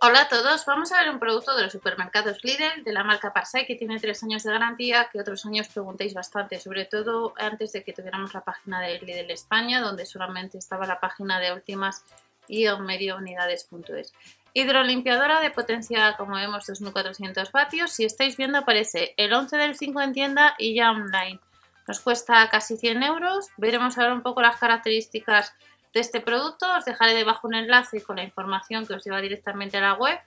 Hola a todos, vamos a ver un producto de los supermercados Lidl de la marca Parsai que tiene tres años de garantía, que otros años preguntéis bastante, sobre todo antes de que tuviéramos la página de Lidl España, donde solamente estaba la página de últimas y medio unidades.es. Hidrolimpiadora de potencia, como vemos, 2400 vatios. Si estáis viendo, aparece el 11 del 5 en tienda y ya online. Nos cuesta casi 100 euros. Veremos ahora un poco las características de este producto. Os dejaré debajo un enlace con la información que os lleva directamente a la web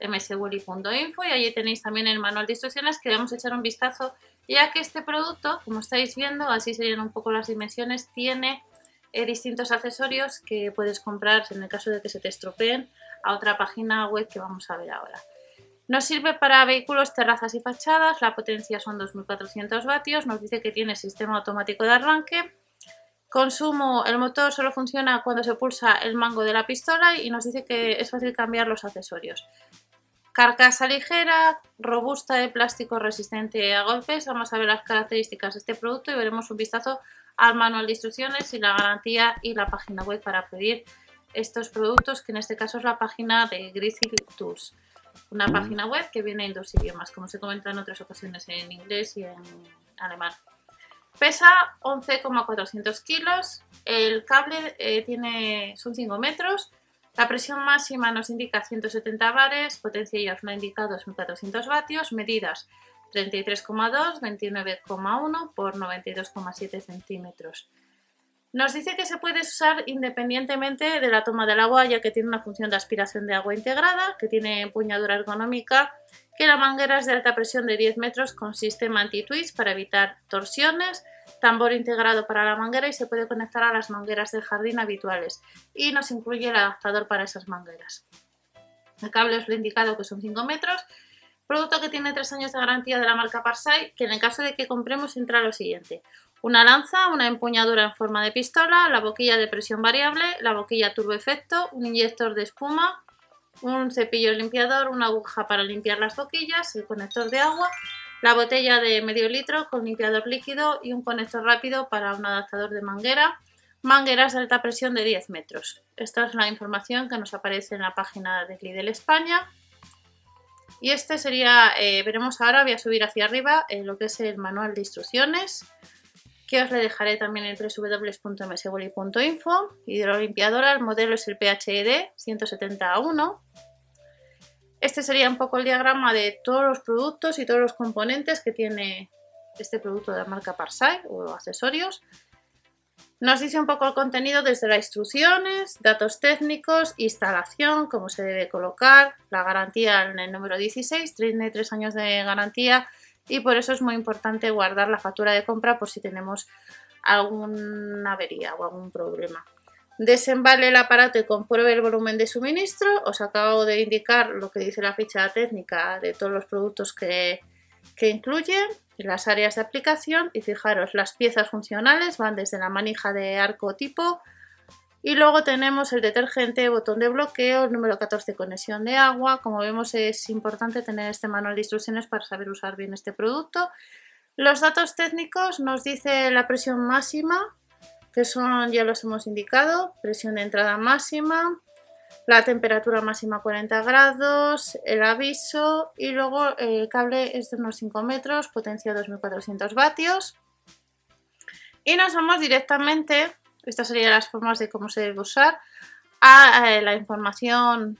mswilly.info y allí tenéis también el manual de instrucciones que a echar un vistazo ya que este producto, como estáis viendo, así serían un poco las dimensiones, tiene eh, distintos accesorios que puedes comprar en el caso de que se te estropeen a otra página web que vamos a ver ahora. Nos sirve para vehículos, terrazas y fachadas, la potencia son 2400 vatios, nos dice que tiene sistema automático de arranque, Consumo, el motor solo funciona cuando se pulsa el mango de la pistola y nos dice que es fácil cambiar los accesorios. Carcasa ligera, robusta de plástico resistente a golpes. Vamos a ver las características de este producto y veremos un vistazo al manual de instrucciones y la garantía y la página web para pedir estos productos, que en este caso es la página de Grizzly Tools. Una página web que viene en dos idiomas, como se comenta en otras ocasiones en inglés y en alemán. Pesa 11,400 kilos, el cable eh, tiene, son 5 metros, la presión máxima nos indica 170 bares, potencia ya os lo ha indicado 2400 vatios, medidas 33,2, 29,1 por 92,7 centímetros. Nos dice que se puede usar independientemente de la toma del agua, ya que tiene una función de aspiración de agua integrada, que tiene empuñadura ergonómica que la manguera es de alta presión de 10 metros con sistema anti-twist para evitar torsiones, tambor integrado para la manguera y se puede conectar a las mangueras del jardín habituales y nos incluye el adaptador para esas mangueras. El cable os lo he indicado que son 5 metros, producto que tiene 3 años de garantía de la marca Parsai, que en el caso de que compremos entra lo siguiente. Una lanza, una empuñadura en forma de pistola, la boquilla de presión variable, la boquilla turbo efecto, un inyector de espuma, un cepillo limpiador, una aguja para limpiar las boquillas, el conector de agua, la botella de medio litro con limpiador líquido y un conector rápido para un adaptador de manguera, mangueras de alta presión de 10 metros. Esta es la información que nos aparece en la página de Lidl España. Y este sería, eh, veremos ahora, voy a subir hacia arriba eh, lo que es el manual de instrucciones que os le dejaré también en www.mswoli.info. Hidrolimpiadora, el modelo es el PHED 171. Este sería un poco el diagrama de todos los productos y todos los componentes que tiene este producto de la marca Parsai o accesorios. Nos dice un poco el contenido desde las instrucciones, datos técnicos, instalación, cómo se debe colocar, la garantía en el número 16, tiene 3 años de garantía y por eso es muy importante guardar la factura de compra por si tenemos alguna avería o algún problema. Desembale el aparato y compruebe el volumen de suministro. Os acabo de indicar lo que dice la ficha técnica de todos los productos que, que incluye las áreas de aplicación y fijaros, las piezas funcionales van desde la manija de arco tipo y luego tenemos el detergente, botón de bloqueo, el número 14 conexión de agua. Como vemos es importante tener este manual de instrucciones para saber usar bien este producto. Los datos técnicos nos dice la presión máxima, que son, ya los hemos indicado, presión de entrada máxima, la temperatura máxima 40 grados, el aviso y luego el cable es de unos 5 metros, potencia 2400 vatios. Y nos vamos directamente estas serían las formas de cómo se debe usar a eh, la información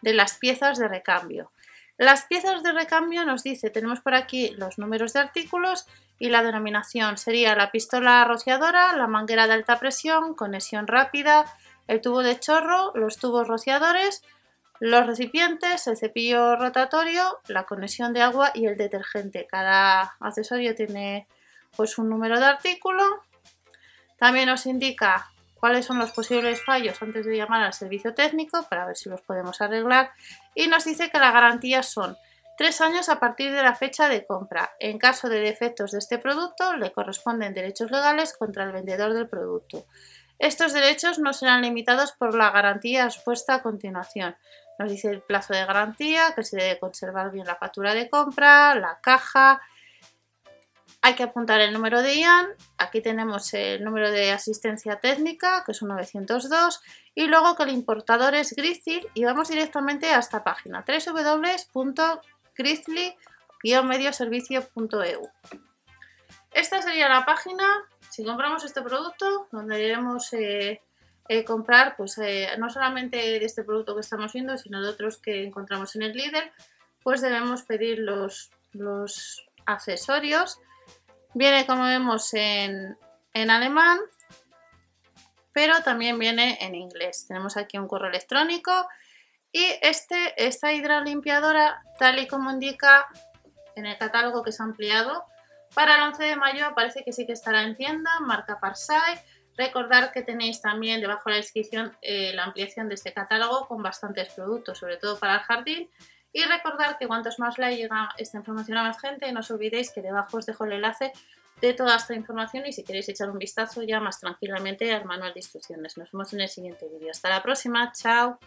de las piezas de recambio. Las piezas de recambio nos dice, tenemos por aquí los números de artículos y la denominación sería la pistola rociadora, la manguera de alta presión, conexión rápida, el tubo de chorro, los tubos rociadores, los recipientes, el cepillo rotatorio, la conexión de agua y el detergente. Cada accesorio tiene pues un número de artículo también nos indica cuáles son los posibles fallos antes de llamar al servicio técnico para ver si los podemos arreglar y nos dice que la garantía son tres años a partir de la fecha de compra. En caso de defectos de este producto, le corresponden derechos legales contra el vendedor del producto. Estos derechos no serán limitados por la garantía expuesta a continuación. Nos dice el plazo de garantía, que se debe conservar bien la factura de compra, la caja. Hay que apuntar el número de IAN. Aquí tenemos el número de asistencia técnica, que es un 902. Y luego que el importador es Grizzly. Y vamos directamente a esta página, www.grizzly-medioservicio.eu. Esta sería la página si compramos este producto, donde debemos eh, eh, comprar, pues eh, no solamente de este producto que estamos viendo, sino de otros que encontramos en el líder, pues debemos pedir los, los accesorios. Viene, como vemos, en, en alemán, pero también viene en inglés. Tenemos aquí un correo electrónico y este, esta hidrolimpiadora, tal y como indica en el catálogo que se ha ampliado, para el 11 de mayo parece que sí que estará en tienda, marca Parsai. Recordar que tenéis también debajo de la descripción eh, la ampliación de este catálogo con bastantes productos, sobre todo para el jardín. Y recordar que cuantos más like llega esta información a más gente, no os olvidéis que debajo os dejo el enlace de toda esta información y si queréis echar un vistazo ya más tranquilamente al manual de instrucciones. Nos vemos en el siguiente vídeo. Hasta la próxima, chao.